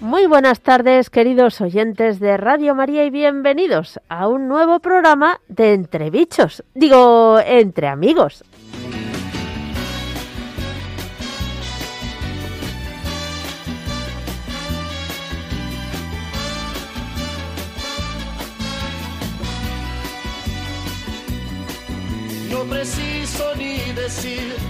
Muy buenas tardes, queridos oyentes de Radio María, y bienvenidos a un nuevo programa de Entre Bichos. Digo, entre amigos. No preciso ni decir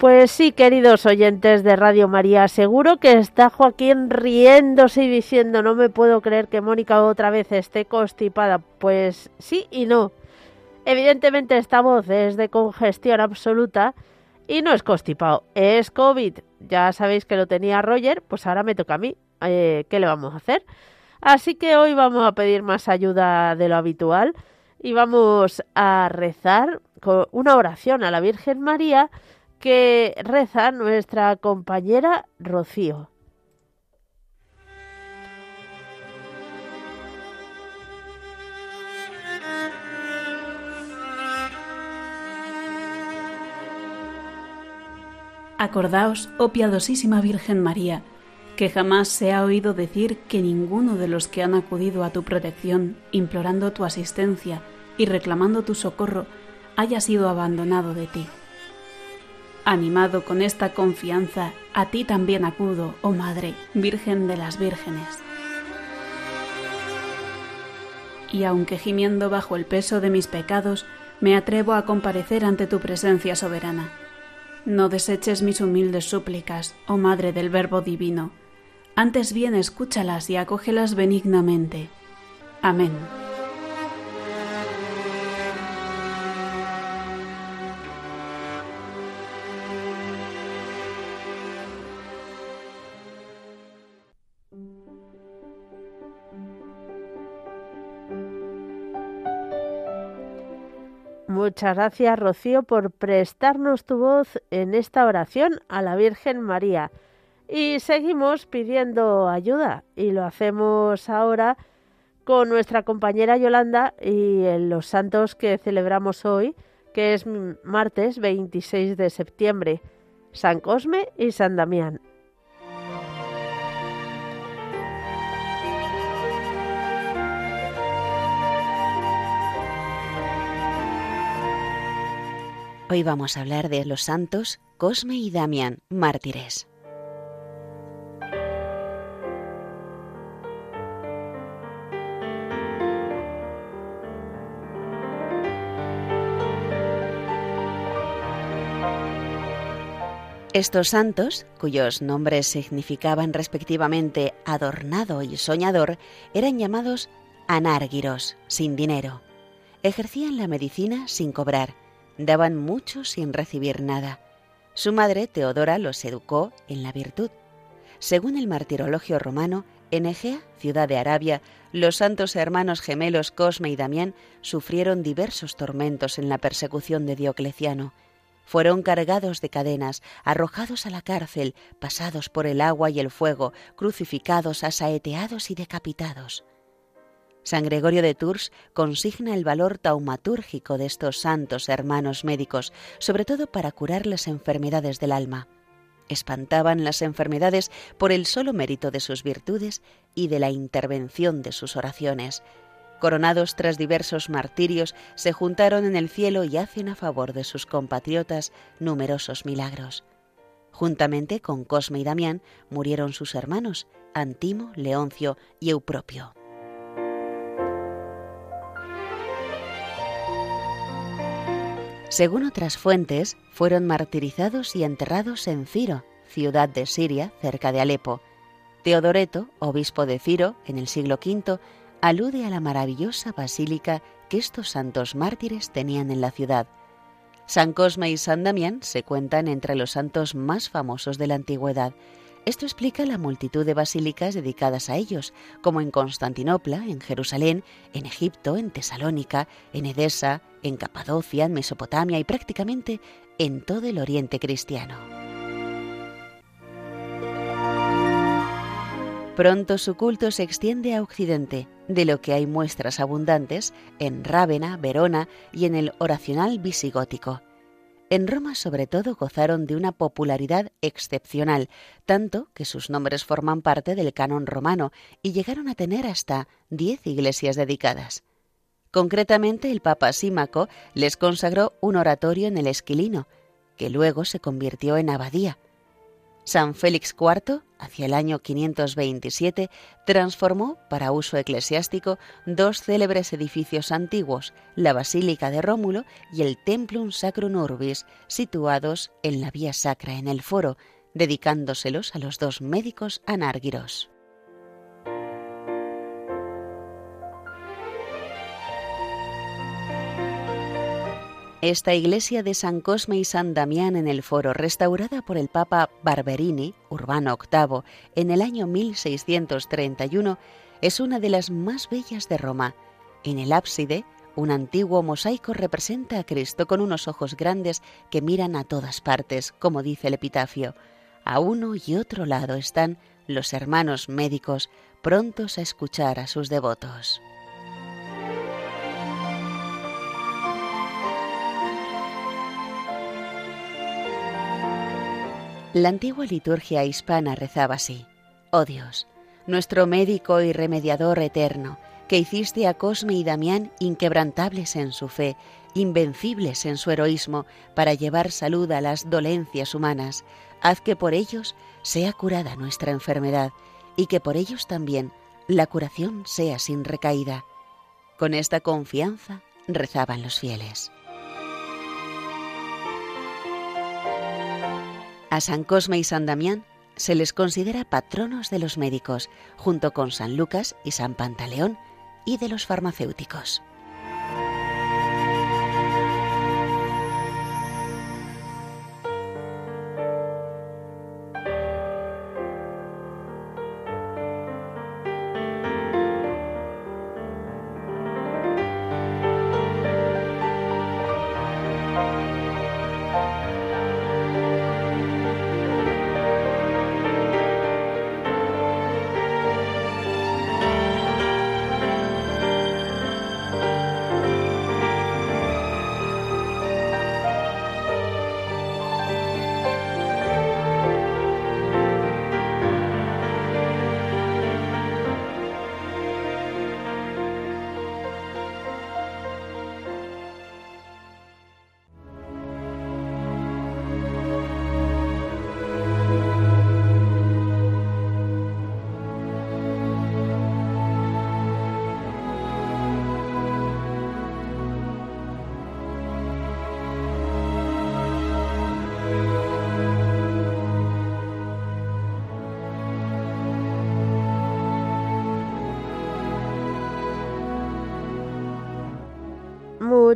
Pues sí, queridos oyentes de Radio María, seguro que está Joaquín riéndose y diciendo no me puedo creer que Mónica otra vez esté constipada. Pues sí y no. Evidentemente esta voz es de congestión absoluta y no es constipado, es COVID. Ya sabéis que lo tenía Roger, pues ahora me toca a mí. Eh, ¿Qué le vamos a hacer? Así que hoy vamos a pedir más ayuda de lo habitual y vamos a rezar con una oración a la Virgen María que reza nuestra compañera Rocío. Acordaos, oh piadosísima Virgen María, que jamás se ha oído decir que ninguno de los que han acudido a tu protección, implorando tu asistencia y reclamando tu socorro, haya sido abandonado de ti. Animado con esta confianza, a ti también acudo, oh Madre, Virgen de las Vírgenes. Y aunque gimiendo bajo el peso de mis pecados, me atrevo a comparecer ante tu presencia soberana. No deseches mis humildes súplicas, oh Madre del Verbo Divino. Antes bien escúchalas y acógelas benignamente. Amén. Muchas gracias, Rocío, por prestarnos tu voz en esta oración a la Virgen María. Y seguimos pidiendo ayuda y lo hacemos ahora con nuestra compañera Yolanda y en los santos que celebramos hoy, que es martes 26 de septiembre, San Cosme y San Damián. Hoy vamos a hablar de los santos Cosme y Damián, mártires. Estos santos, cuyos nombres significaban respectivamente adornado y soñador, eran llamados anárguiros, sin dinero. Ejercían la medicina sin cobrar, daban mucho sin recibir nada. Su madre, Teodora, los educó en la virtud. Según el martirologio romano, En Egea, ciudad de Arabia, los santos hermanos gemelos Cosme y Damián sufrieron diversos tormentos en la persecución de Diocleciano. Fueron cargados de cadenas, arrojados a la cárcel, pasados por el agua y el fuego, crucificados, asaeteados y decapitados. San Gregorio de Tours consigna el valor taumatúrgico de estos santos hermanos médicos, sobre todo para curar las enfermedades del alma. Espantaban las enfermedades por el solo mérito de sus virtudes y de la intervención de sus oraciones, coronados tras diversos martirios, se juntaron en el cielo y hacen a favor de sus compatriotas numerosos milagros. Juntamente con Cosme y Damián murieron sus hermanos, Antimo, Leoncio y Eupropio. Según otras fuentes, fueron martirizados y enterrados en Ciro, ciudad de Siria, cerca de Alepo. Teodoreto, obispo de Ciro, en el siglo V, alude a la maravillosa basílica que estos santos mártires tenían en la ciudad. San Cosme y San Damián se cuentan entre los santos más famosos de la antigüedad. Esto explica la multitud de basílicas dedicadas a ellos, como en Constantinopla, en Jerusalén, en Egipto, en Tesalónica, en Edesa, en Capadocia, en Mesopotamia y prácticamente en todo el oriente cristiano. Pronto su culto se extiende a Occidente, de lo que hay muestras abundantes en Rávena, Verona y en el oracional visigótico. En Roma sobre todo gozaron de una popularidad excepcional, tanto que sus nombres forman parte del canon romano y llegaron a tener hasta diez iglesias dedicadas. Concretamente el Papa Símaco les consagró un oratorio en el Esquilino, que luego se convirtió en abadía, San Félix IV, hacia el año 527, transformó para uso eclesiástico dos célebres edificios antiguos, la Basílica de Rómulo y el Templum Sacrum Urbis, situados en la Vía Sacra en el Foro, dedicándoselos a los dos médicos anárguiros. Esta iglesia de San Cosme y San Damián en el Foro, restaurada por el Papa Barberini, Urbano VIII, en el año 1631, es una de las más bellas de Roma. En el ábside, un antiguo mosaico representa a Cristo con unos ojos grandes que miran a todas partes, como dice el epitafio. A uno y otro lado están los hermanos médicos prontos a escuchar a sus devotos. La antigua liturgia hispana rezaba así. Oh Dios, nuestro médico y remediador eterno, que hiciste a Cosme y Damián inquebrantables en su fe, invencibles en su heroísmo, para llevar salud a las dolencias humanas, haz que por ellos sea curada nuestra enfermedad y que por ellos también la curación sea sin recaída. Con esta confianza rezaban los fieles. A San Cosme y San Damián se les considera patronos de los médicos, junto con San Lucas y San Pantaleón, y de los farmacéuticos.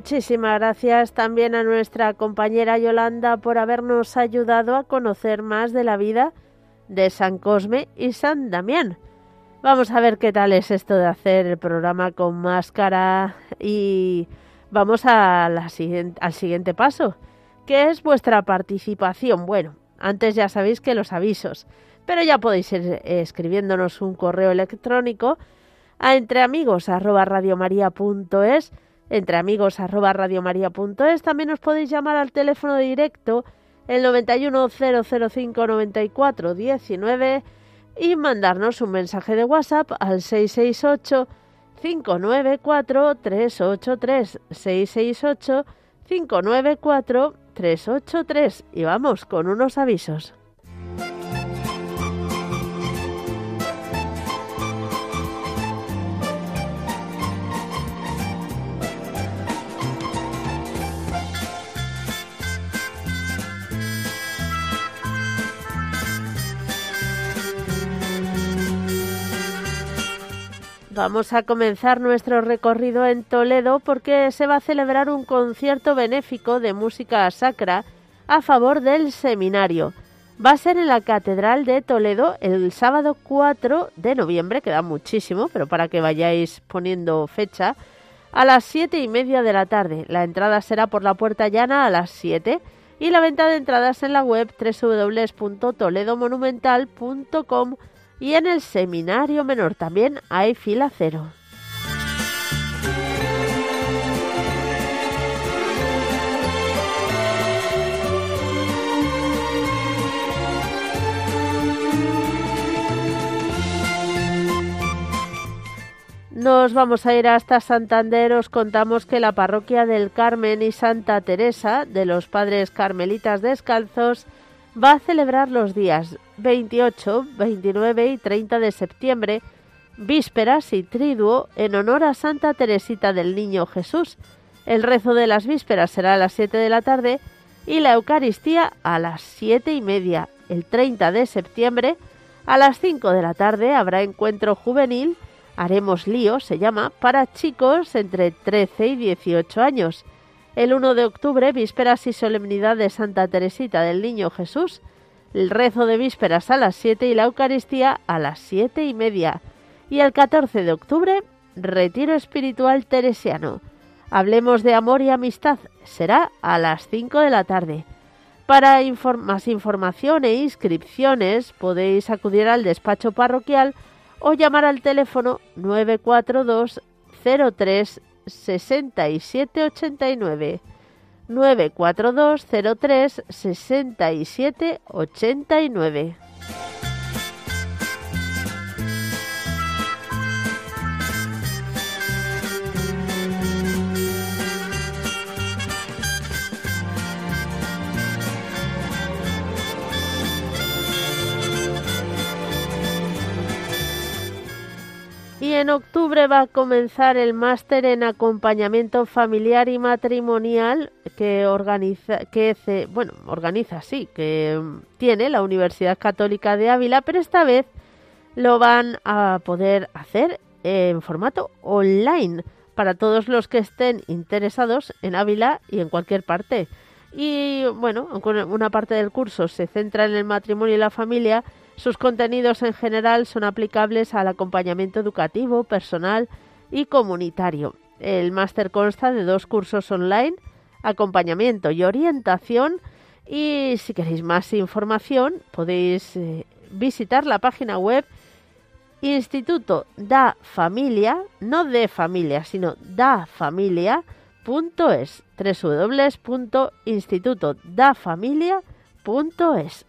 Muchísimas gracias también a nuestra compañera Yolanda por habernos ayudado a conocer más de la vida de San Cosme y San Damián. Vamos a ver qué tal es esto de hacer el programa con máscara y vamos a la al siguiente paso, que es vuestra participación. Bueno, antes ya sabéis que los avisos, pero ya podéis ir escribiéndonos un correo electrónico a entreamigos@radiomaria.es, entreamigos@radiomaria.es. También os podéis llamar al teléfono directo el 910059419 y mandarnos un mensaje de WhatsApp al 668 594 383 668 594 383 y vamos con unos avisos. Vamos a comenzar nuestro recorrido en Toledo porque se va a celebrar un concierto benéfico de música sacra a favor del seminario. Va a ser en la Catedral de Toledo el sábado 4 de noviembre, queda muchísimo, pero para que vayáis poniendo fecha, a las siete y media de la tarde. La entrada será por la puerta llana a las 7 y la venta de entradas en la web www.toledomonumental.com y en el seminario menor también hay fila cero. Nos vamos a ir hasta Santander. Os contamos que la parroquia del Carmen y Santa Teresa de los Padres Carmelitas Descalzos va a celebrar los días 28, 29 y 30 de septiembre, vísperas y triduo en honor a Santa Teresita del Niño Jesús. El rezo de las vísperas será a las 7 de la tarde y la Eucaristía a las 7 y media. El 30 de septiembre a las 5 de la tarde habrá encuentro juvenil, haremos lío, se llama, para chicos entre 13 y 18 años. El 1 de octubre, vísperas y solemnidad de Santa Teresita del Niño Jesús. El rezo de vísperas a las 7 y la Eucaristía a las 7 y media. Y el 14 de octubre, retiro espiritual teresiano. Hablemos de amor y amistad. Será a las 5 de la tarde. Para más información e inscripciones podéis acudir al despacho parroquial o llamar al teléfono 942 03 6789 942 03 6789 En octubre va a comenzar el máster en acompañamiento familiar y matrimonial que organiza, que bueno, organiza, sí, que tiene la Universidad Católica de Ávila, pero esta vez lo van a poder hacer en formato online para todos los que estén interesados en Ávila y en cualquier parte. Y bueno, una parte del curso se centra en el matrimonio y la familia, sus contenidos en general son aplicables al acompañamiento educativo, personal y comunitario. El máster consta de dos cursos online, acompañamiento y orientación. Y si queréis más información, podéis eh, visitar la página web Instituto da Familia, no de familia, sino da familia.es, www.institutodafamilia.es.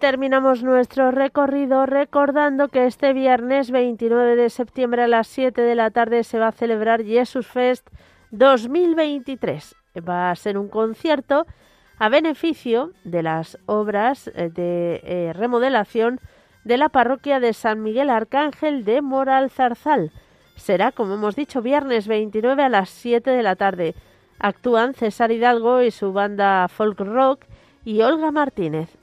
Terminamos nuestro recorrido recordando que este viernes 29 de septiembre a las 7 de la tarde se va a celebrar Jesus Fest 2023. Va a ser un concierto a beneficio de las obras eh, de eh, remodelación de la parroquia de San Miguel Arcángel de Moral Zarzal. Será, como hemos dicho, viernes 29 a las 7 de la tarde. Actúan César Hidalgo y su banda folk rock y Olga Martínez.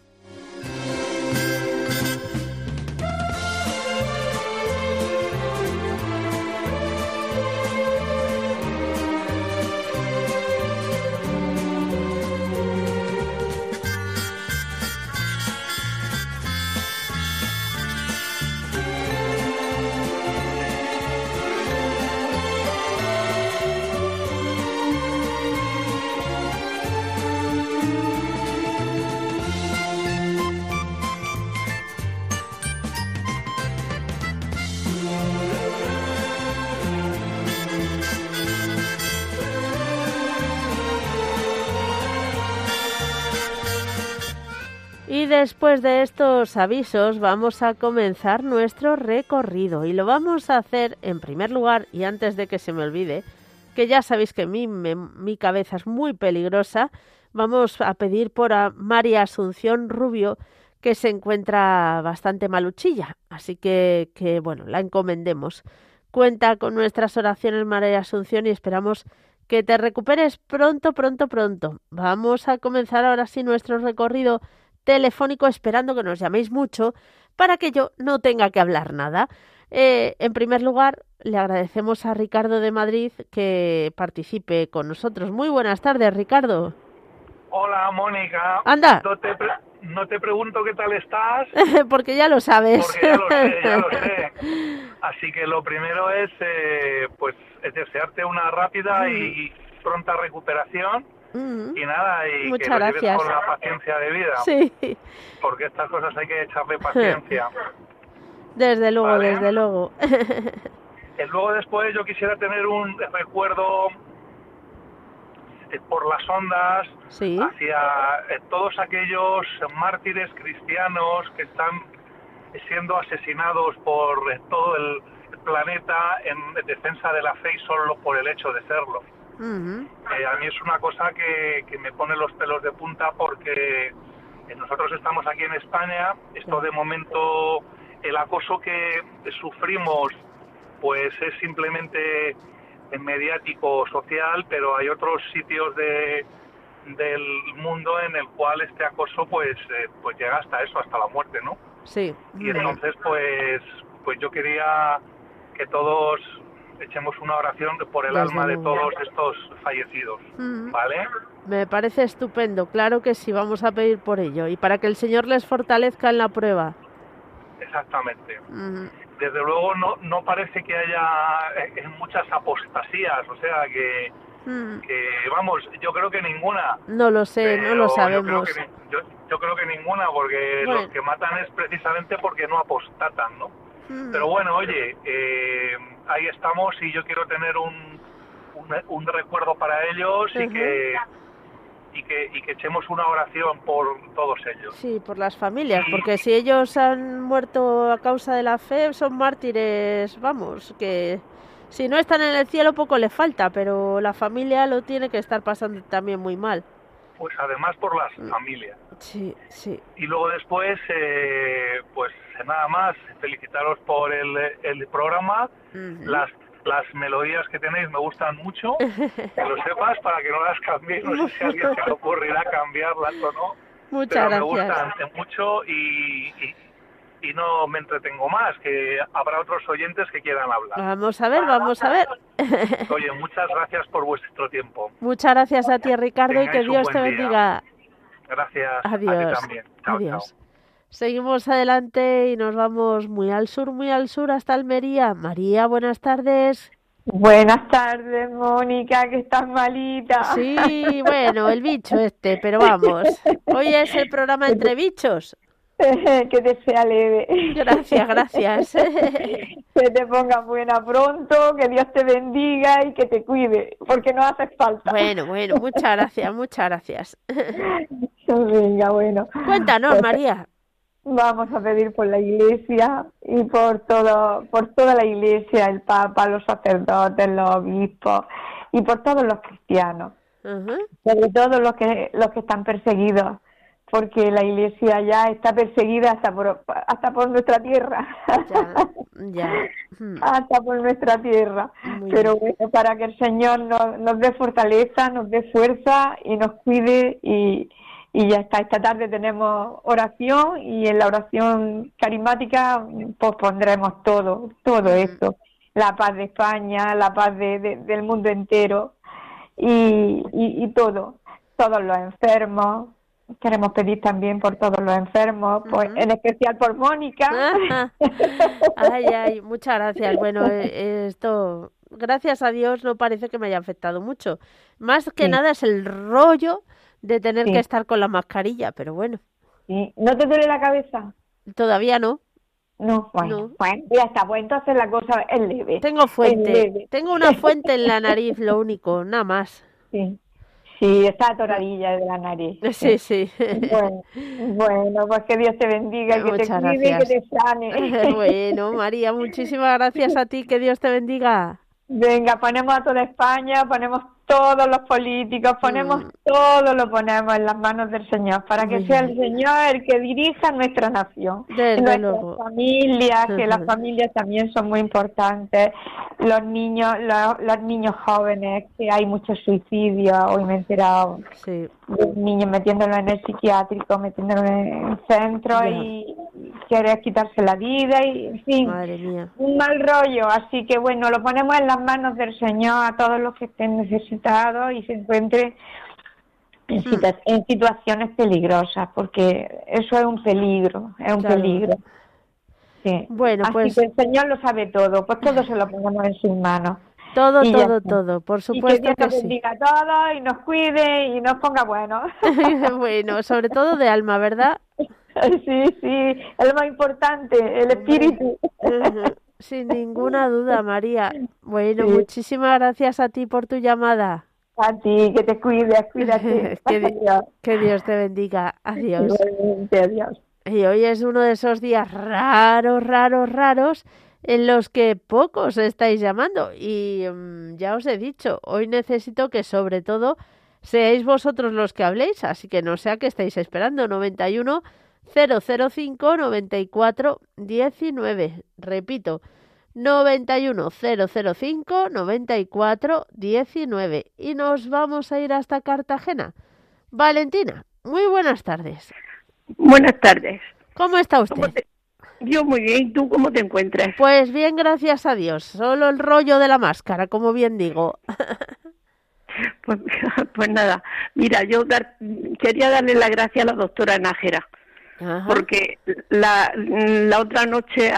Y después de estos avisos vamos a comenzar nuestro recorrido y lo vamos a hacer en primer lugar y antes de que se me olvide, que ya sabéis que mi, mi cabeza es muy peligrosa, vamos a pedir por a María Asunción Rubio que se encuentra bastante maluchilla, así que, que bueno, la encomendemos. Cuenta con nuestras oraciones María Asunción y esperamos que te recuperes pronto, pronto, pronto. Vamos a comenzar ahora sí nuestro recorrido telefónico esperando que nos llaméis mucho para que yo no tenga que hablar nada. Eh, en primer lugar, le agradecemos a Ricardo de Madrid que participe con nosotros. Muy buenas tardes, Ricardo. Hola, Mónica. Anda. No te, no te pregunto qué tal estás. porque ya lo sabes. Porque ya lo sé, ya lo sé. Así que lo primero es, eh, pues, es desearte una rápida y pronta recuperación y nada, y Muchas que gracias. con la paciencia de vida. Sí. Porque estas cosas hay que echarle paciencia. Desde luego, Vale. desde luego. y luego después yo quisiera tener un recuerdo eh, por las ondas Sí. hacia eh, todos aquellos mártires cristianos que están siendo asesinados por eh, todo el planeta en defensa de la fe y solo por el hecho de serlo. Ujú. Eh, a mí es una cosa que, que me pone los pelos de punta porque eh, nosotros estamos aquí en España, esto de momento el acoso que sufrimos pues es simplemente mediático social, pero hay otros sitios de, del mundo en el cual este acoso pues eh, pues llega hasta eso, hasta la muerte, ¿no? Sí. Y entonces pues pues yo quería que todos echemos una oración por el Desde alma de todos estos fallecidos, Ujú. ¿vale? Me parece estupendo, claro que sí, vamos a pedir por ello y para que el Señor les fortalezca en la prueba. Exactamente. Ujú. Desde luego no, no parece que haya eh, eh, muchas apostasías, o sea que, Ujú. que, vamos, yo creo que ninguna. No lo sé, no lo yo creo sabemos. que ni- Yo, yo creo que ninguna, porque Bueno. los que matan es precisamente porque no apostatan, ¿no? Pero bueno, oye, eh, ahí estamos y yo quiero tener un, un, un recuerdo para ellos y que y que y que echemos una oración por todos ellos. Sí, por las familias, porque si ellos han muerto a causa de la fe, son mártires, vamos, que si no están en el cielo poco les falta, pero la familia lo tiene que estar pasando también muy mal. Pues además por las Mm. familias. Sí, sí. Y luego después, eh, pues nada más, felicitaros por el, el programa. Las, las melodías que tenéis me gustan mucho, que lo sepas para que no las cambiéis. No sé si a alguien se le ocurrirá cambiarlas o no. Muchas pero me gracias. gustan mucho y, y, y no me entretengo más, que habrá otros oyentes que quieran hablar. Vamos a ver, vamos a ver. Oye, muchas gracias por vuestro tiempo. Muchas gracias a ti, Ricardo, y que Dios te día. bendiga. Gracias a ti Adiós. también. Chao, Adiós. chao. Seguimos adelante y nos vamos muy al sur, muy al sur hasta Almería. María, buenas tardes. Buenas tardes, Mónica, que estás malita. Sí, bueno, el bicho este, pero vamos. Hoy es el programa Entre Bichos. que te sea leve. Gracias, gracias. Que te pongas buena pronto, que Dios te bendiga y que te cuide, porque no hace falta. Bueno, bueno, muchas gracias, muchas gracias. Venga, bueno. Cuéntanos, Pues, María. vamos a pedir por la iglesia y por todo, por toda la iglesia, el Papa, los sacerdotes, los obispos y por todos los cristianos, sobre todo los que, los que están perseguidos, porque la iglesia ya está perseguida hasta por, hasta por nuestra tierra. Ya, ya. Hasta por nuestra tierra. Muy Pero bueno, para que el Señor nos, nos dé fortaleza, nos dé fuerza y nos cuide y, y ya está. Esta tarde tenemos oración y en la oración carismática pues pondremos todo, todo esto. La paz de España, la paz de, de- del mundo entero y, y, y todo. Todos los enfermos. Queremos pedir también por todos los enfermos, en especial por Mónica. Ay, ay, muchas gracias. Bueno, eh, esto, gracias a Dios, no parece que me haya afectado mucho. Más que Sí. nada es el rollo de tener Sí. que estar con la mascarilla, pero bueno, Sí. ¿No te duele la cabeza? todavía no. No, bueno, No. bueno, ya está, pues entonces la cosa es leve. Tengo fuente, leve. tengo una fuente en la nariz, lo único, nada más. Sí, sí, está atoradilla de la nariz. Sí, sí. Bueno, bueno, pues que Dios te bendiga, y que te cuide y que te sane. Bueno, María, muchísimas gracias a ti, que Dios te bendiga. Venga, ponemos a toda España, ponemos todos los políticos, ponemos Mm. todo lo ponemos en las manos del Señor, para que Muy sea bien. el Señor el que dirija nuestra nación. Desde Nuestras luego. familias, que las familias también son muy importantes, los niños, los, los niños jóvenes, que hay muchos suicidios, hoy me he enterado Sí, de un niño metiéndolo en el psiquiátrico, metiéndolo en el centro y quiere quitarse la vida y, en fin, madre mía. un mal rollo. Así que bueno, lo ponemos en las manos del Señor a todos los que estén necesitados y se encuentren en, Hmm. situa- en situaciones peligrosas, porque eso es un peligro, es un Claro. peligro. Sí. Bueno, Así pues- que el Señor lo sabe todo, pues todo se lo ponemos en sus manos. Todo, todo, todo, por y que supuesto Dios que nos sí. bendiga a todos y nos cuide y nos ponga buenos. bueno, sobre todo de alma, ¿verdad? Sí, sí, es lo más importante, el espíritu. Sin ninguna duda, María. Bueno, Sí. muchísimas gracias a ti por tu llamada. A ti, que te cuides, cuídate. Que di- Adiós. Que Dios te bendiga. Adiós. Y hoy es uno de esos días raros, raros, raros en los que pocos estáis llamando. Y mm, ya os he dicho, hoy necesito que sobre todo seáis vosotros los que habléis, así que no sea que estáis esperando. 91 005 94 19. Repito, 91 005 94 19. Y nos vamos a ir hasta Cartagena. Valentina, muy buenas tardes. Buenas tardes. ¿Cómo está ¿Cómo usted? te- Yo muy bien. ¿Y tú cómo te encuentras? Pues bien, gracias a Dios. Solo el rollo de la máscara, como bien digo. Pues, pues nada. Mira, yo dar- quería darle la gracia a la doctora Nájera, Ajá. porque la, la otra noche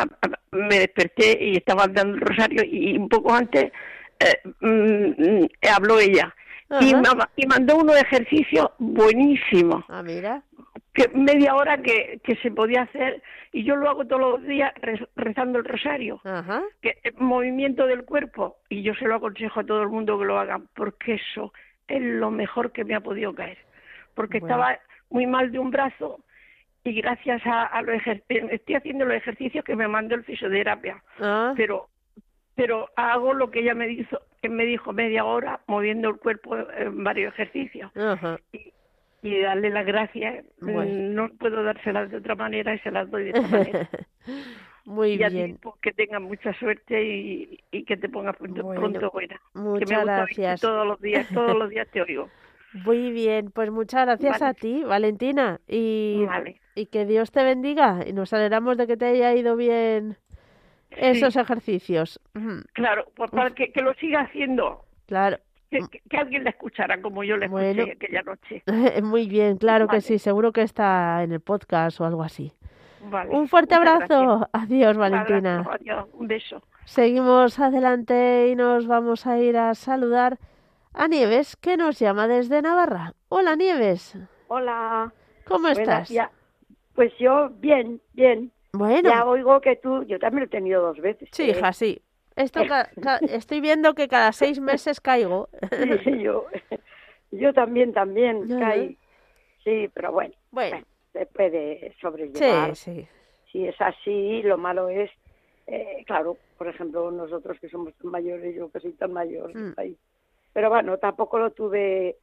me desperté y estaba dando el rosario y un poco antes eh, mm, habló ella. Y, y mandó unos ejercicios buenísimos. Ah, mira. que media hora que, que se podía hacer y yo lo hago todos los días rez- rezando el rosario Ajá. que es movimiento del cuerpo y yo se lo aconsejo a todo el mundo que lo hagan porque eso es lo mejor que me ha podido caer porque Bueno. estaba muy mal de un brazo y gracias a, a los ejer- estoy haciendo los ejercicios que me mandó el fisioterapia Ah, pero pero hago lo que ella me dijo que me dijo media hora moviendo el cuerpo en varios ejercicios ajá. y darle las gracias. Bueno. Mm, No puedo dárselas de otra manera y se las doy de esta manera. Muy y a ti, bien. pues, que tengas mucha suerte y, y que te pongas pronto, Bueno, pronto buena. que me Muchas gusta gracias. todos los días, todos los días te oigo. Muy bien, pues muchas gracias Vale. a ti, Valentina. Y, Vale. y que Dios te bendiga. Y nos alegramos de que te haya ido bien esos ejercicios. Claro, pues para que, que lo siga haciendo, Claro. que, alguien la escuchara como yo la escuché aquella noche. Muy bien, claro que sí. Seguro que está en el podcast o algo así. Vale. Un fuerte muchas abrazo. Adiós. Un Valentina. abrazo, adiós, un beso. Seguimos adelante y nos vamos a ir a saludar a Nieves, que nos llama desde Navarra. Hola, Nieves. Hola. ¿Cómo estás? días. Pues yo, bien, bien. Bueno, Ya oigo que tú, yo también lo he tenido dos veces. sí, ¿eh? hija, sí. Esto ca- ca- estoy viendo que cada seis meses caigo. Sí, yo, yo también, también, caí. Sí, pero bueno. Bueno, se puede sobrellevar. Sí, sí. Si es así, lo malo es, eh, claro, por ejemplo, nosotros que somos tan mayores, yo que soy tan mayor, Mm. ahí. Pero bueno, tampoco lo tuve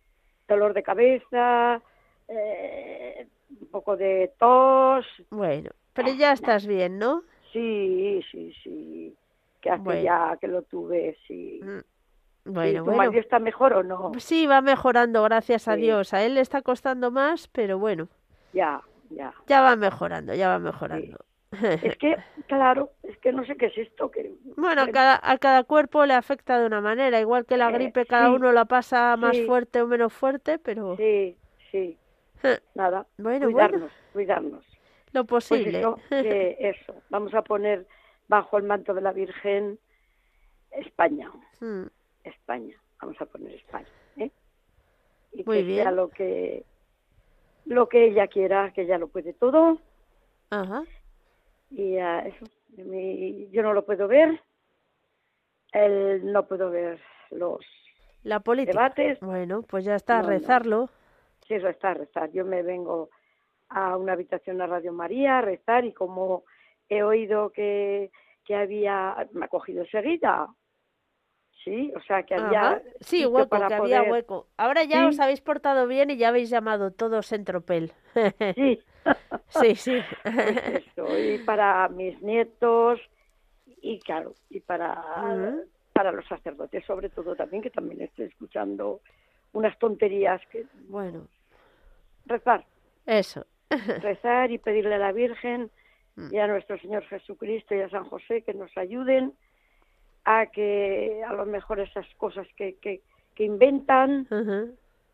dolor de cabeza, eh, un poco de tos, Bueno, pero ya estás bien, ¿no? sí, sí, sí, que hace Bueno. ya que lo tuve, sí. Mm. ¿Y Bueno, ¿Tu bueno. marido está mejor o no? Sí, va mejorando, gracias a. Dios. A él le está costando más, pero bueno, Ya, ya. ya va mejorando, ya va mejorando. Es que, claro, es que no sé qué es esto, que Bueno, a cada, a cada cuerpo le afecta de una manera, igual que la Eh, gripe, cada sí, uno la pasa más sí. fuerte o menos fuerte, pero sí, sí, nada, bueno, bueno, cuidarnos, cuidarnos. lo Pues posible. eso, que eso, vamos a poner bajo el manto de la Virgen España, Mm, España, vamos a poner España, ¿eh? Y Muy que sea bien. lo que lo que ella quiera, que ella lo puede todo Ajá. Y ah, eso, mí- yo no lo puedo ver, él no puedo ver los La política. debates, Bueno, pues ya está, No, no. rezarlo. sí, rezar, rezar. Yo me vengo a una habitación a Radio María a rezar y como he oído que, que había, me ha cogido enseguida. Sí, o sea que había. Sí, hueco, para que había hueco. Ahora ya Sí. os habéis portado bien y ya habéis llamado todos en tropel. Sí. sí, sí. Pues eso, y para mis nietos y claro, y para, para los sacerdotes sobre todo también, que también estoy escuchando unas tonterías que Bueno, rezar, eso. rezar y pedirle a la Virgen Mm. y a nuestro Señor Jesucristo y a San José que nos ayuden a que a lo mejor esas cosas que, que, que inventan,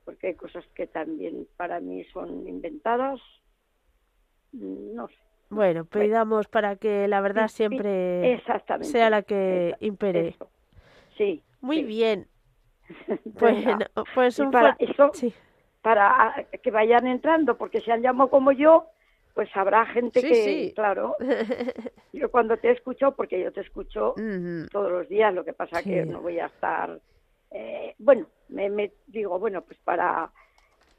porque hay cosas que también para mí son inventadas, no sé. Bueno, pidamos para que la verdad siempre sea la que impere. eso. Sí. Muy sí. bien. Bueno, pues Y un para fuerte... eso, Sí, para que vayan entrando, porque si han llamado como yo, pues habrá gente Sí, que, sí. claro, yo cuando te escucho, porque yo te escucho todos los días, lo que pasa que no voy a estar, eh, bueno, me, me digo, bueno, pues para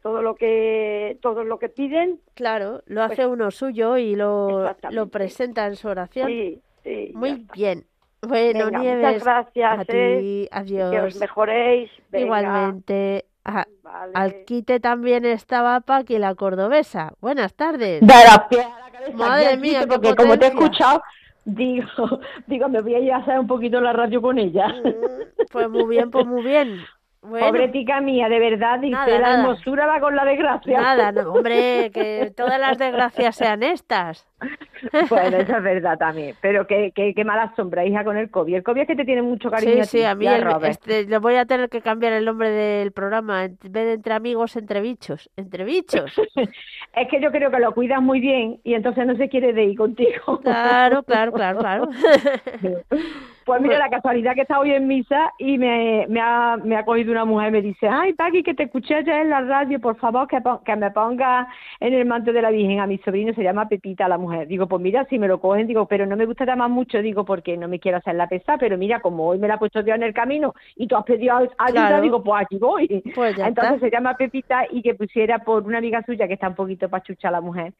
todo lo que todo lo que piden, Claro, lo Pues hace uno suyo y lo, lo presenta en su oración. sí, sí, Muy bien. Bueno, Venga, Nieves, muchas gracias, a ¿eh? ti, Y que os adiós. mejoréis, venga, Igualmente. Vale. al quite también estaba Paqui, la cordobesa. Buenas tardes. de a la cabeza. Madre mía, porque como te he escuchado, digo, digo, me voy a ir a hacer un poquito la radio con ella. Mm, Pues muy bien, pues muy bien. Bueno, Pobre tica mía, de verdad, dice, Nada, la nada. hermosura va con la desgracia. nada, no, hombre, que todas las desgracias sean estas. Bueno, eso es verdad también, pero qué, qué, qué mala sombra, hija, con el COVID. El COVID es que te tiene mucho cariño Sí, sí, ti, a mí ya, el- este, le voy a tener que cambiar el nombre del programa. En vez de entre amigos, entre bichos. Entre bichos. Es que yo creo que lo cuidas muy bien y entonces no se quiere de ir contigo. Claro, claro, claro, claro. Pues mira, la casualidad que está hoy en misa y me, me, ha, me ha cogido una mujer y me dice, ay, Paqui, que te escuché ayer en la radio, por favor, que, que me ponga en el manto de la Virgen a mi sobrino, se llama Pepita la mujer. Digo, pues mira, si me lo cogen, digo, pero no me gusta llamar mucho, digo, porque no me quiero hacer la pesa, pero mira, como hoy me la ha puesto Dios en el camino y tú has pedido ayuda, Claro. digo, pues aquí voy. Pues Entonces está. se llama Pepita y que pusiera por una amiga suya que está un poquito pachucha la mujer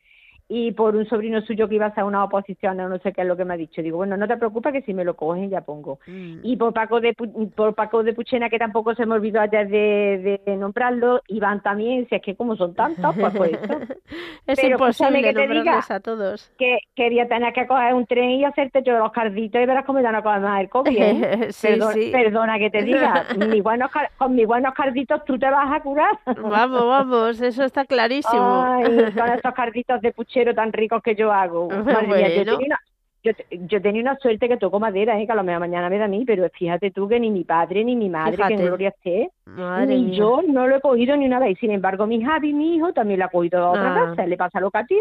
y por un sobrino suyo que iba a hacer una oposición o no sé qué es lo que me ha dicho. Digo, bueno, no te preocupes que si me lo cogen ya pongo. Mm. Y por Paco de por Paco de Puchena, que tampoco se me olvidó ayer de, de nombrarlo, Iván también, si es que como son tantos, pues por eso. es Pero imposible que te diga- a todos. Que quería tener que coger un tren y hacerte yo los carditos y verás cómo ya no coges más el COVID, ¿eh? Sí, Perdona, sí. perdona que te diga, mis buenos con mis buenos carditos tú te vas a curar. Vamos, vamos, eso está clarísimo. Ay, con estos carditos de puchero tan ricos que yo hago. Madre mía, yo tenía una, yo, yo tenía una suerte que tocó madera, ¿eh? que a lo mejor mañana me da a mí, pero fíjate tú que ni mi padre ni mi madre, que en gloria esté, Madre ni mía. yo no lo he cogido ni una vez. Sin embargo, mi Javi, mi hijo, también lo ha cogido otras Ah. veces. Le pasa lo que a ti.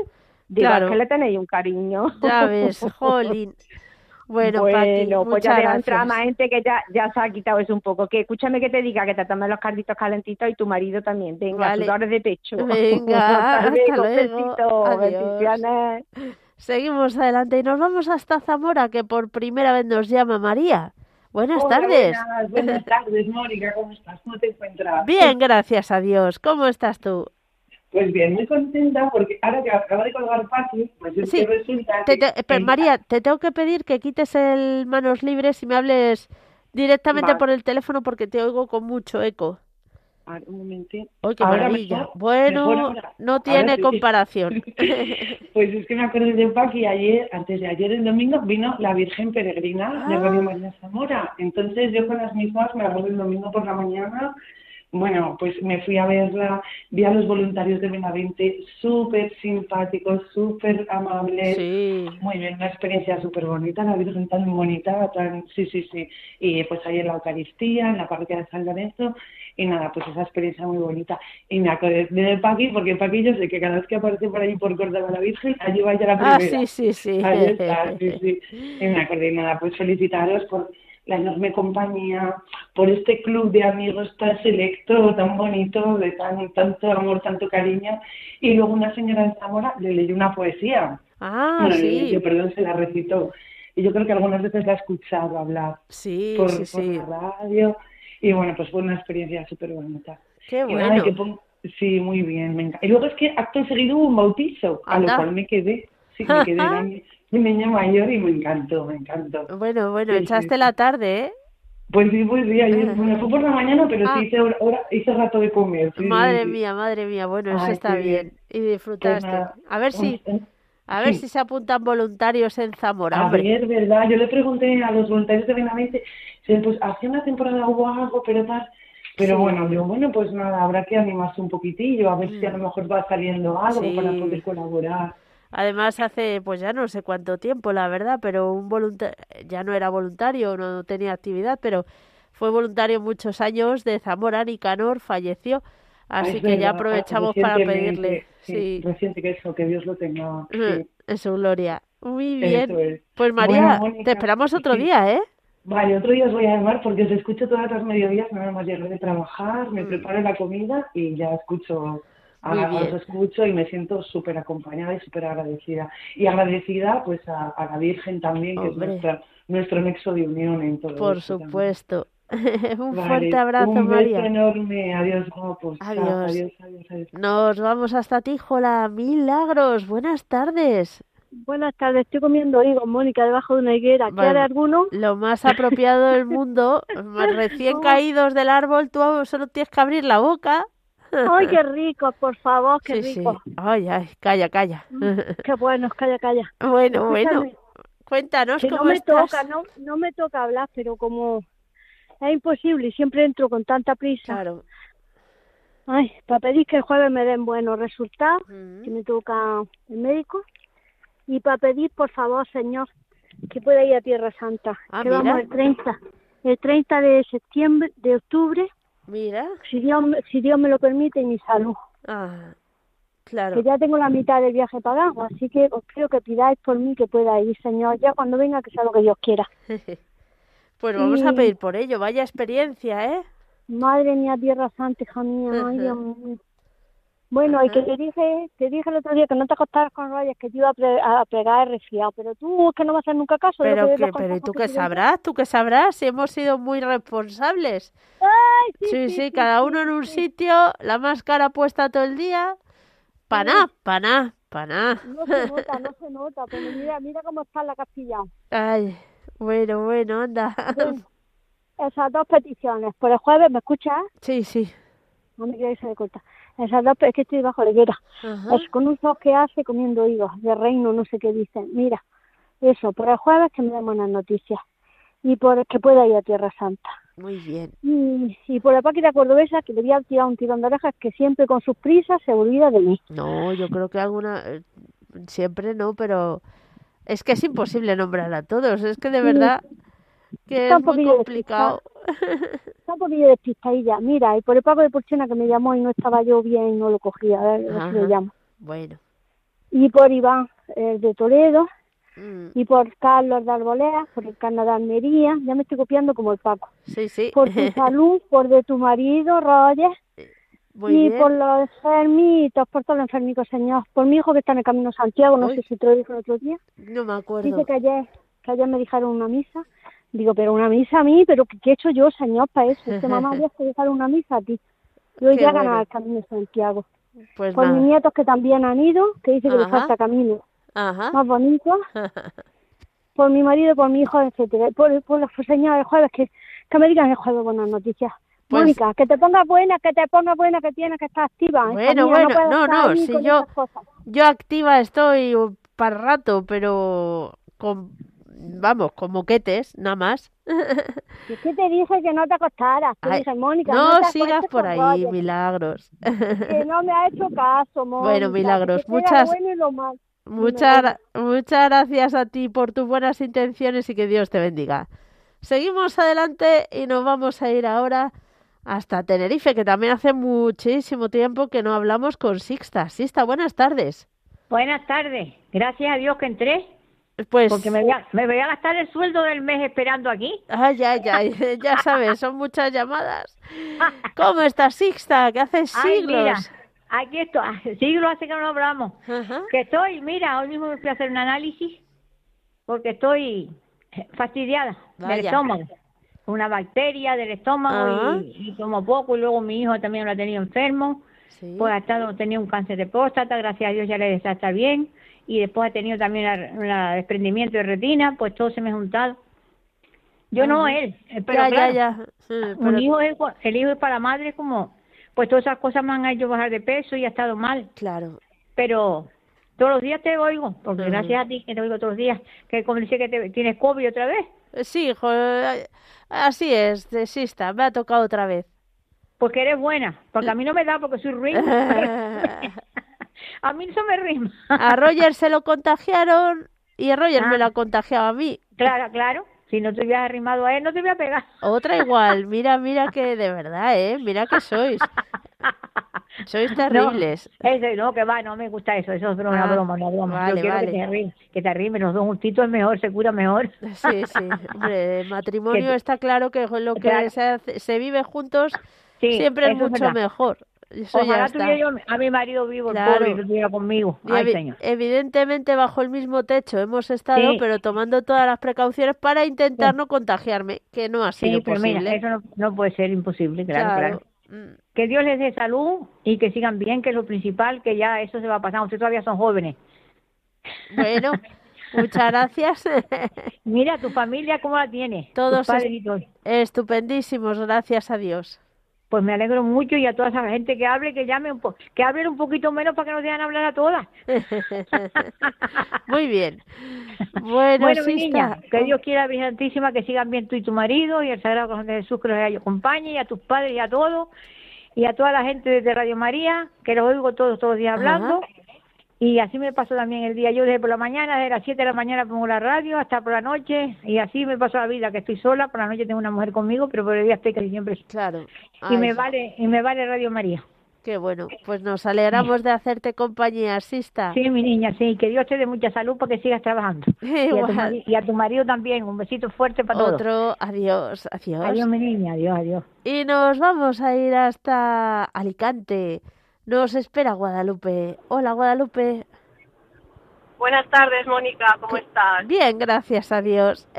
Digo, Claro. es que le tenéis un cariño. Ya ves, jolín. Bueno, Bueno, pues ya gracias. más gente que ya, ya se ha quitado eso un poco. Que escúchame que te diga que te tomes los carditos calentitos y tu marido también. Venga, Vale. sudores de pecho. Venga, hasta luego. besito, Adiós. bendiciones. Seguimos adelante y nos vamos hasta Zamora, que por primera vez nos llama María. Buenas Hola, tardes. Buenas, buenas tardes, Mónica, ¿cómo estás? ¿Cómo te encuentras? Bien, gracias a Dios. ¿Cómo estás tú? Pues bien, muy contenta porque ahora que acaba de colgar Pati, pues es Sí, que resulta Te- que te- pero, el- María, te tengo que pedir que quites el manos libres y me hables directamente Vale. por el teléfono porque te oigo con mucho eco. A ver, un momentín. ¡Ay, qué Ahora maravilla! mejor, Bueno, mejor no tiene sí. comparación. Pues es que me acordé de Paqui ayer, antes de ayer, el domingo, vino la Virgen Peregrina de Ah. Radio María Zamora. Entonces yo con las mismas me acuerdo el domingo por la mañana. Bueno, pues me fui a verla, vi a los voluntarios de Benavente súper simpáticos, súper amables. Sí. Muy bien, una experiencia súper bonita, la Virgen tan bonita, tan, sí, sí, sí. Y pues ahí en la Eucaristía, en la parroquia de San Lorenzo, y nada, pues esa experiencia muy bonita. Y me acordé de Paqui, porque Paqui yo sé que cada vez que aparece por ahí por Córdoba la Virgen, allí vaya la Ah, primera. sí, sí, sí. Ahí está, sí, sí. Y me acordé, y nada, pues felicitaros por la enorme compañía, por este club de amigos tan selecto, tan bonito, de tan, tanto amor, tanto cariño. Y luego una señora en Zamora le leyó una poesía. Ah, Bueno, le sí. leyó, perdón, se la recitó. Y yo creo que algunas veces la he escuchado hablar Sí, por, sí, por sí. la radio. Y bueno, pues fue una experiencia súper bonita. Qué Y nada, bueno. que Sí, muy bien, me encanta. Y luego es que acto seguido hubo un bautizo, a Anda. lo cual me quedé. Sí, me quedé, mi, niña mayor y me encantó, me encantó. Bueno, bueno, Sí, echaste sí. la tarde, ¿eh? Pues sí, pues sí, ayer, bueno, fue por la mañana, pero Ah. sí hice, hora, hice rato de comer. sí, Madre mía, madre mía. Bueno, eso Ay, está bien. bien. Y disfrutaste. nada, A ver si, a ver sí. si se apuntan voluntarios en Zamora, A ver, ¿verdad? Yo le pregunté a los voluntarios de Benavente, pues hace una temporada hubo algo, pero tal. Pero Sí. bueno, yo, bueno, pues nada, habrá que animarse un poquitillo, a ver si a lo mejor va saliendo algo Mm. Sí. para poder colaborar. Además, hace, pues ya no sé cuánto tiempo, la verdad, pero un voluntario, ya no era voluntario, no tenía actividad, pero fue voluntario muchos años de Zamora, Nicanor, falleció. Así Es que ya verdad, aprovechamos para pedirle, Sí, sí, reciente que eso, que Dios lo tenga. sí. en su gloria. Muy bien. es. Pues María, te esperamos otro sí. día, ¿eh? Vale, otro día os voy a llamar porque os escucho todas las mediodías, nada más llegar de trabajar, me Mm. preparo la comida y ya escucho, a, Muy os escucho y me siento súper acompañada y súper agradecida. Y agradecida pues a, a la Virgen también, que Hombre. es nuestra, nuestro nexo de unión en todo Por supuesto. un Vale, fuerte abrazo, un beso María. enorme, adiós guapos. Adiós. adiós, adiós, adiós. Nos vamos hasta Tíjola. Milagros, buenas tardes. Buenas tardes, estoy comiendo higos, Mónica, debajo de una higuera. Bueno. ¿Quiere alguno? Lo más apropiado del mundo, más recién caídos del árbol, tú solo tienes que abrir la boca. ¡Ay, qué rico! Por favor, qué Sí, sí. rico. Ay, ay, calla, calla. Qué bueno, calla, calla. Bueno, bueno. Cuéntanos que no cómo me estás. toca, no, no me toca hablar, pero como es imposible y siempre entro con tanta prisa. Claro. Ay, para pedir que el jueves me den buenos resultados, Mm. que me toca el médico, y para pedir, por favor, señor, que pueda ir a Tierra Santa, Ah, que vamos el 30, el 30 de septiembre, de octubre, Mira. si Dios, me- si Dios me lo permite y mi salud. Ah, claro. Que ya tengo la mitad del viaje pagado, así que os creo que pidáis por mí que pueda ir, señor, ya cuando venga que sea lo que Dios quiera. Pues vamos a Y- pedir por ello. Vaya experiencia, ¿eh? Madre mía, Tierra Santa, hija mía, ay Dios mío. Bueno, y que te dije, te dije el otro día que no te acostaras con rayas, que te iba a, pre- a pegar el resfriado, pero tú es que no vas a hacer nunca caso de Pero, que que, pero ¿y tú qué sabrás? ¿Tú qué sabrás? Si hemos sido muy responsables. Ay, sí, Sí, sí, cada uno en un sitio, la máscara puesta todo el día. Paná, paná, paná. No se nota, no se nota, pero mira, mira cómo está la castilla. Ay, bueno, bueno, anda. Bueno, esas dos peticiones, por el jueves, ¿me escuchas? Sí, sí. No me queréis de corta. Esas dos, es que estoy bajo la higuera. Ajá. Es con un que hace comiendo higos de reino, no sé qué dicen. Mira, eso, por el jueves que me den buenas noticias. Y por que pueda ir a Tierra Santa. Muy bien. Y, y por la páquina cordobesa que le voy a tirar un tirón de orejas que siempre con sus prisas se olvida de mí. No, yo creo que alguna. eh, Siempre no, pero. Es que es imposible nombrar a todos. Es que de Sí. Que Está es un muy complicado. Está un poquillo despistadilla. Mira, y por el pago de Porchena que me llamó y no estaba yo bien y no lo cogía, a ver, si lo llamo. Bueno. Y por Iván, el de Toledo, Mm, y por Carlos de Arbolea, por el Canadá Almería, ya me estoy copiando como el Paco. Sí, sí. Por tu salud, por de tu marido, Roger, Muy y bien. por los enfermitos, por todos los enfermicos, señor. Por mi hijo que está en el camino a Santiago, no Uy. sé si te lo dije el otro día. No me acuerdo. Dice que ayer, que ayer me dijeron una misa. Digo, pero una misa a mí, pero ¿qué, qué he hecho yo, señor, para eso? Es que mamá, voy a dejar una misa a ti. Yo ya bueno. ganar el camino de Santiago. Pues por mis nietos que también han ido, que dice que les falta camino Ajá. más bonito, por mi marido, por mi hijo, etcétera, por, por los señores del jueves, que, que me digan el jueves buenas noticias. Pues- Mónica, que te pongas buena, que te pongas buena, que tienes que estar activa. Bueno, mía, bueno, no, no, ahí si con yo, yo activa estoy para rato, pero con, vamos, con moquetes, nada más. Y es que te dije que no te acostaras, te Ay, dije, Mónica, no te sigas por ahí, milagros. Que no me ha hecho caso, Mónica. Bueno, Milagros, muchas- Lo bueno y lo malo. Muchas, muchas gracias a ti por tus buenas intenciones y que Dios te bendiga. Seguimos adelante y nos vamos a ir ahora hasta Tenerife, que también hace muchísimo tiempo que no hablamos con Sixta. Sixta, buenas tardes. Buenas tardes. Gracias a Dios que entré. Pues, Porque me voy, a, me voy a gastar el sueldo del mes esperando aquí. ay, ya, ya, ya sabes, son muchas llamadas. ¿Cómo estás, Sixta? Que hace Ay, mira, siglos. aquí estoy. Siglos hace que no hablamos. Ajá. Que estoy, mira, hoy mismo me fui a hacer un análisis porque estoy fastidiada del estómago. Una bacteria del estómago y, y como poco. Y luego mi hijo también lo ha tenido enfermo. Sí. Pues ha estado, tenía un cáncer de próstata, gracias a Dios ya le está, está bien. Y después ha tenido también un desprendimiento de retina, pues todo se me ha juntado. Yo no él, eh, pero ya, claro, ya, ya. Sí, un pero- hijo es, el hijo es para la madre como, pues todas esas cosas me han hecho bajar de peso y ha estado mal. Claro. Pero todos los días te oigo, porque gracias a ti que te oigo todos los días, que como dice que te, tienes COVID otra vez, Eh, Sí, hijo, eh, así es, de Sixta, me ha tocado otra vez. porque eres buena, porque a mí no me da porque soy ruin. a mí eso me rima. A Roger se lo contagiaron y Roger me Ah. lo ha contagiado a mí. Claro, claro. Si no te hubieras arrimado a él, no te voy a pegar. Otra igual, mira, mira que de verdad, ¿eh? Mira que sois. Sois terribles. No, eso, no, que va, no me gusta eso, eso es broma, Ah, broma, una broma. vale, Yo quiero vale. que te arrimes, que te arrimes, los dos juntitos es mejor, se cura mejor. Sí, sí. Hombre, el matrimonio Que- está claro que lo que Claro. se, hace- se vive juntos Sí, siempre es es mucho verdad. mejor. Eso ya Ojalá está. tuviera yo a mi marido vivo, Claro. el pobre, tuviera conmigo. Y Ay, evi- señor. evidentemente bajo el mismo techo hemos estado, Sí. pero tomando todas las precauciones para intentar no contagiarme, que no ha sido Sí, pero posible. mira, eso no, no puede ser imposible, claro, Claro. claro. Que Dios les dé salud y que sigan bien, que es lo principal, que ya eso se va a pasar. Ustedes todavía son jóvenes. Bueno, muchas gracias. Mira, tu familia, ¿cómo la tiene? Todos estupendísimos, gracias a Dios. Pues me alegro mucho y a toda esa gente que hable, que llame un po que hablen un poquito menos para que nos dejan hablar a todas. Muy bien. Bueno, Bueno, mi niña, que Dios quiera, Virgen Santísima, que sigan bien tú y tu marido y el Sagrado Corazón de Jesús que los acompañe y a tus padres y a todos y a toda la gente de Radio María, que los oigo todos, todos los días hablando. Y así me pasó también el día. Yo desde por la mañana, desde las 7 de la mañana pongo la radio hasta por la noche y así me pasó la vida, que estoy sola. Por la noche tengo una mujer conmigo, pero por el día estoy casi siempre. Claro. Y me vale y me vale Radio María. Qué bueno. Pues nos alegramos de hacerte compañía, Sista. Sí, mi niña, sí. Que Dios te dé mucha salud para que sigas trabajando. Y a, tu y a tu marido también. Un besito fuerte para todos. Otro, adiós, adiós. Adiós, mi niña. Adiós, adiós. Y nos vamos a ir hasta Alicante. Nos espera Guadalupe. Hola, Guadalupe. Buenas tardes, Mónica, ¿cómo estás? Bien, gracias a Dios.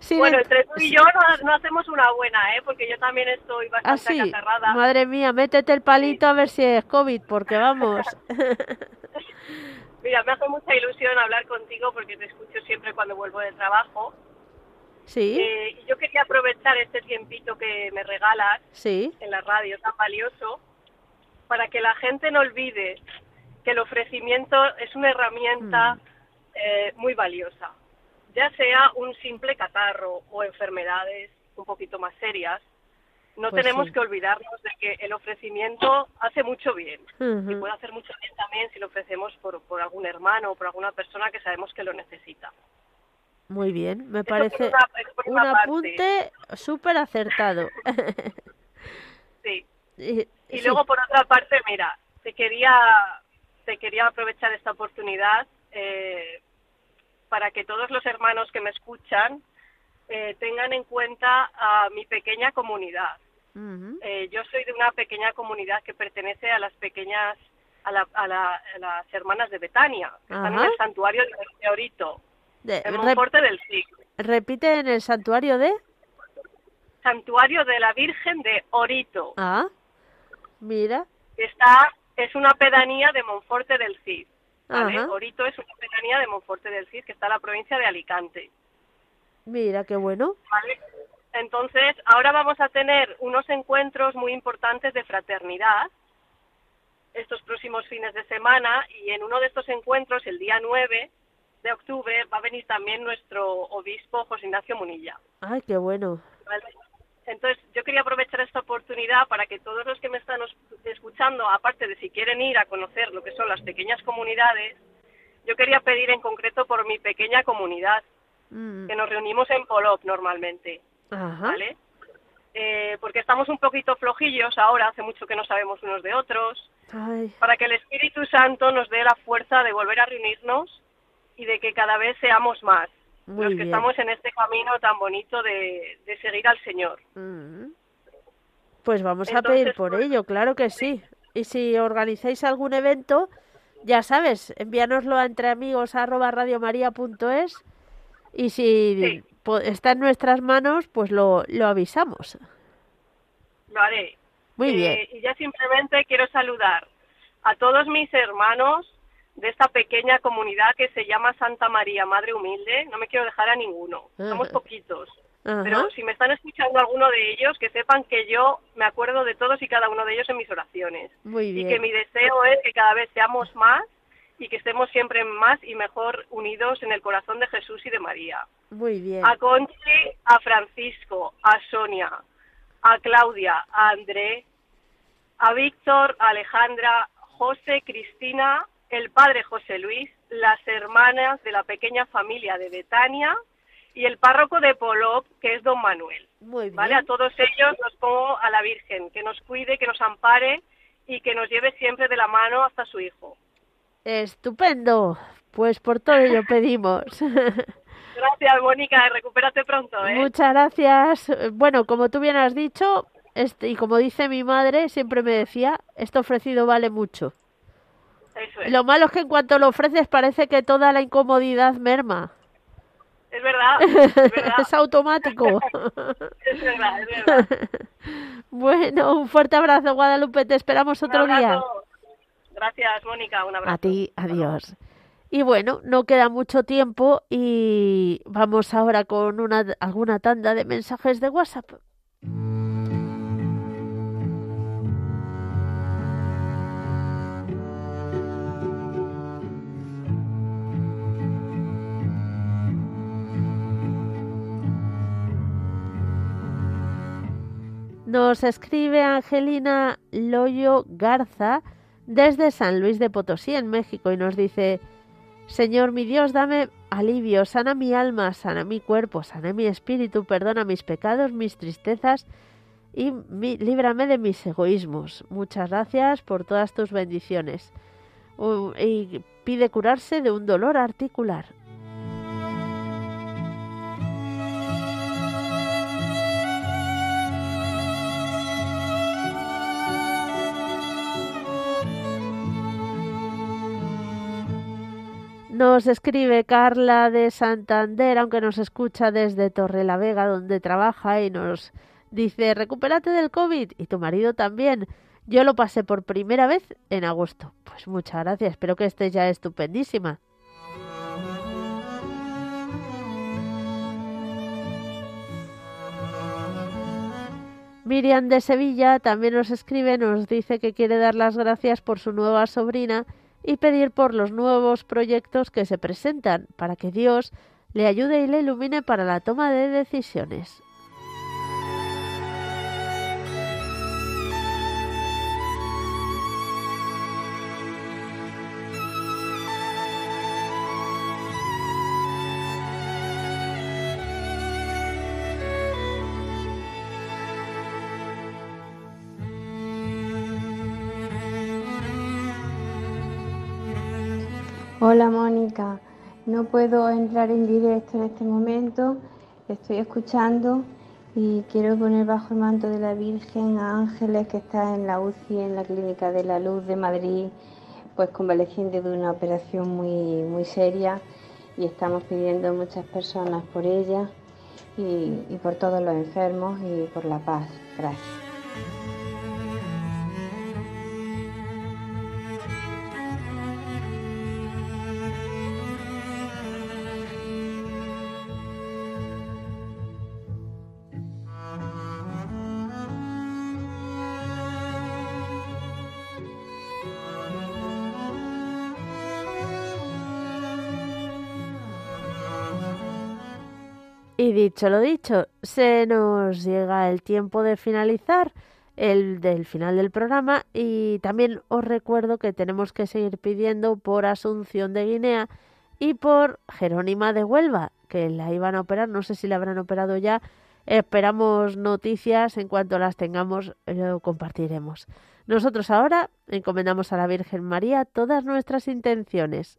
Sí, bueno, entre tú y yo no, no hacemos una buena, ¿eh? Porque yo también estoy Ah, bastante sí. acatarrada. Madre mía, métete el palito a ver si es COVID, porque vamos. Mira, me hace mucha ilusión hablar contigo porque te escucho siempre cuando vuelvo del trabajo. Sí, Eh, y yo quería aprovechar este tiempito que me regalas sí. en la radio tan valioso para que la gente no olvide que el ofrecimiento es una herramienta Mm. eh, muy valiosa, ya sea un simple catarro o enfermedades un poquito más serias. No Pues tenemos sí. que olvidarnos de que el ofrecimiento hace mucho bien y puede hacer mucho bien también si lo ofrecemos por, por algún hermano o por alguna persona que sabemos que lo necesita. Muy bien, me Eso parece una- un apunte súper acertado. Sí. Y, sí, luego, por otra parte, mira, te quería, te quería aprovechar esta oportunidad eh, para que todos los hermanos que me escuchan eh, tengan en cuenta a mi pequeña comunidad. Eh, yo soy de una pequeña comunidad que pertenece a las pequeñas, a, la- a la- a las hermanas de Betania, que están en el santuario de, Orito, De- en Monforte del Sig. repite en el santuario de. Santuario de la Virgen de Orito. Ah, mira. está es una pedanía de Monforte del Cid. ¿vale? Ajá. Orito es una pedanía de Monforte del Cid que está en la provincia de Alicante. Mira, qué bueno. ¿vale? Entonces, ahora vamos a tener unos encuentros muy importantes de fraternidad estos próximos fines de semana y en uno de estos encuentros, el día 9 de octubre, va a venir también nuestro obispo José Ignacio Munilla. Ay, qué bueno. ¿vale? Entonces, yo quería aprovechar esta oportunidad para que todos los que me están escuchando, aparte de si quieren ir a conocer lo que son las pequeñas comunidades, yo quería pedir en concreto por mi pequeña comunidad, Mm. que nos reunimos en Polop normalmente, Ajá. ¿vale? Eh, porque estamos un poquito flojillos ahora, hace mucho que no sabemos unos de otros, Ay, para que el Espíritu Santo nos dé la fuerza de volver a reunirnos y de que cada vez seamos más Muy los que bien. estamos en este camino tan bonito de, de seguir al Señor. Mm. Pues vamos a pedir por pues, ello, claro que sí. Y si organizáis algún evento, ya sabes, envíanoslo a entreamigos@radiomaria.es y si está en nuestras manos, pues lo, lo avisamos. Lo haré. Muy Eh, bien. Y ya simplemente quiero saludar a todos mis hermanos de esta pequeña comunidad que se llama Santa María, Madre Humilde. No me quiero dejar a ninguno. Somos Ajá. poquitos. Pero si me están escuchando alguno de ellos, que sepan que yo me acuerdo de todos y cada uno de ellos en mis oraciones. Muy Y que mi deseo es que cada vez seamos más y que estemos siempre más y mejor unidos en el corazón de Jesús y de María. Muy bien. A Conchi, a Francisco, a Sonia, a Claudia, a André, a Víctor, a Alejandra, José, Cristina, el padre José Luis, las hermanas de la pequeña familia de Betania y el párroco de Polop, que es don Manuel. Muy bien. ¿Vale? A todos ellos los pongo a la Virgen, que nos cuide, que nos ampare y que nos lleve siempre de la mano hasta su Hijo. Estupendo. Pues por todo ello pedimos. Gracias, Mónica, y recupérate pronto, ¿eh? Muchas gracias. Bueno, como tú bien has dicho, este, y como dice mi madre, siempre me decía, esto ofrecido vale mucho. Eso es. Lo malo es que en cuanto lo ofreces parece que toda la incomodidad merma. Es verdad, es verdad. es automático. Es verdad, es verdad. bueno, un fuerte abrazo, Guadalupe. Te esperamos otro día. Gracias, Mónica, un abrazo. A ti, adiós. Y bueno, no queda mucho tiempo y vamos ahora con una, alguna tanda de mensajes de WhatsApp. Nos escribe Angelina Loyo Garza desde San Luis de Potosí, en México, y nos dice, Señor mi Dios, dame alivio, sana mi alma, sana mi cuerpo, sana mi espíritu, perdona mis pecados, mis tristezas y líbrame de mis egoísmos. Muchas gracias por todas tus bendiciones. Uh, y pide curarse de un dolor articular. Nos escribe Carla de Santander, aunque nos escucha desde Torrelavega, donde trabaja, y nos dice, recupérate del COVID y tu marido también. Yo lo pasé por primera vez en agosto. Pues muchas gracias, espero que estés ya estupendísima. Miriam de Sevilla también nos escribe, nos dice que quiere dar las gracias por su nueva sobrina y pedir por los nuevos proyectos que se presentan para que Dios le ayude y le ilumine para la toma de decisiones. Hola Mónica, no puedo entrar en directo en este momento, estoy escuchando y quiero poner bajo el manto de la Virgen a Ángeles que está en la UCI en la Clínica de la Luz de Madrid, pues convaleciente de una operación muy, muy seria y estamos pidiendo muchas personas por ella y, y por todos los enfermos y por la paz. Gracias. Y dicho lo dicho, se nos llega el tiempo de finalizar el del final del programa y también os recuerdo que tenemos que seguir pidiendo por Asunción de Guinea y por Jerónima de Huelva, que la iban a operar, no sé si la habrán operado ya. Esperamos noticias, en cuanto las tengamos lo compartiremos. Nosotros ahora encomendamos a la Virgen María todas nuestras intenciones.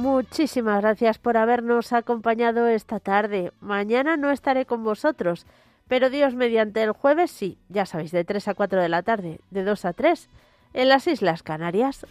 Muchísimas gracias por habernos acompañado esta tarde. Mañana no estaré con vosotros, pero Dios mediante el jueves sí, ya sabéis, de 3 a 4 de la tarde, de 2 a 3, en las Islas Canarias.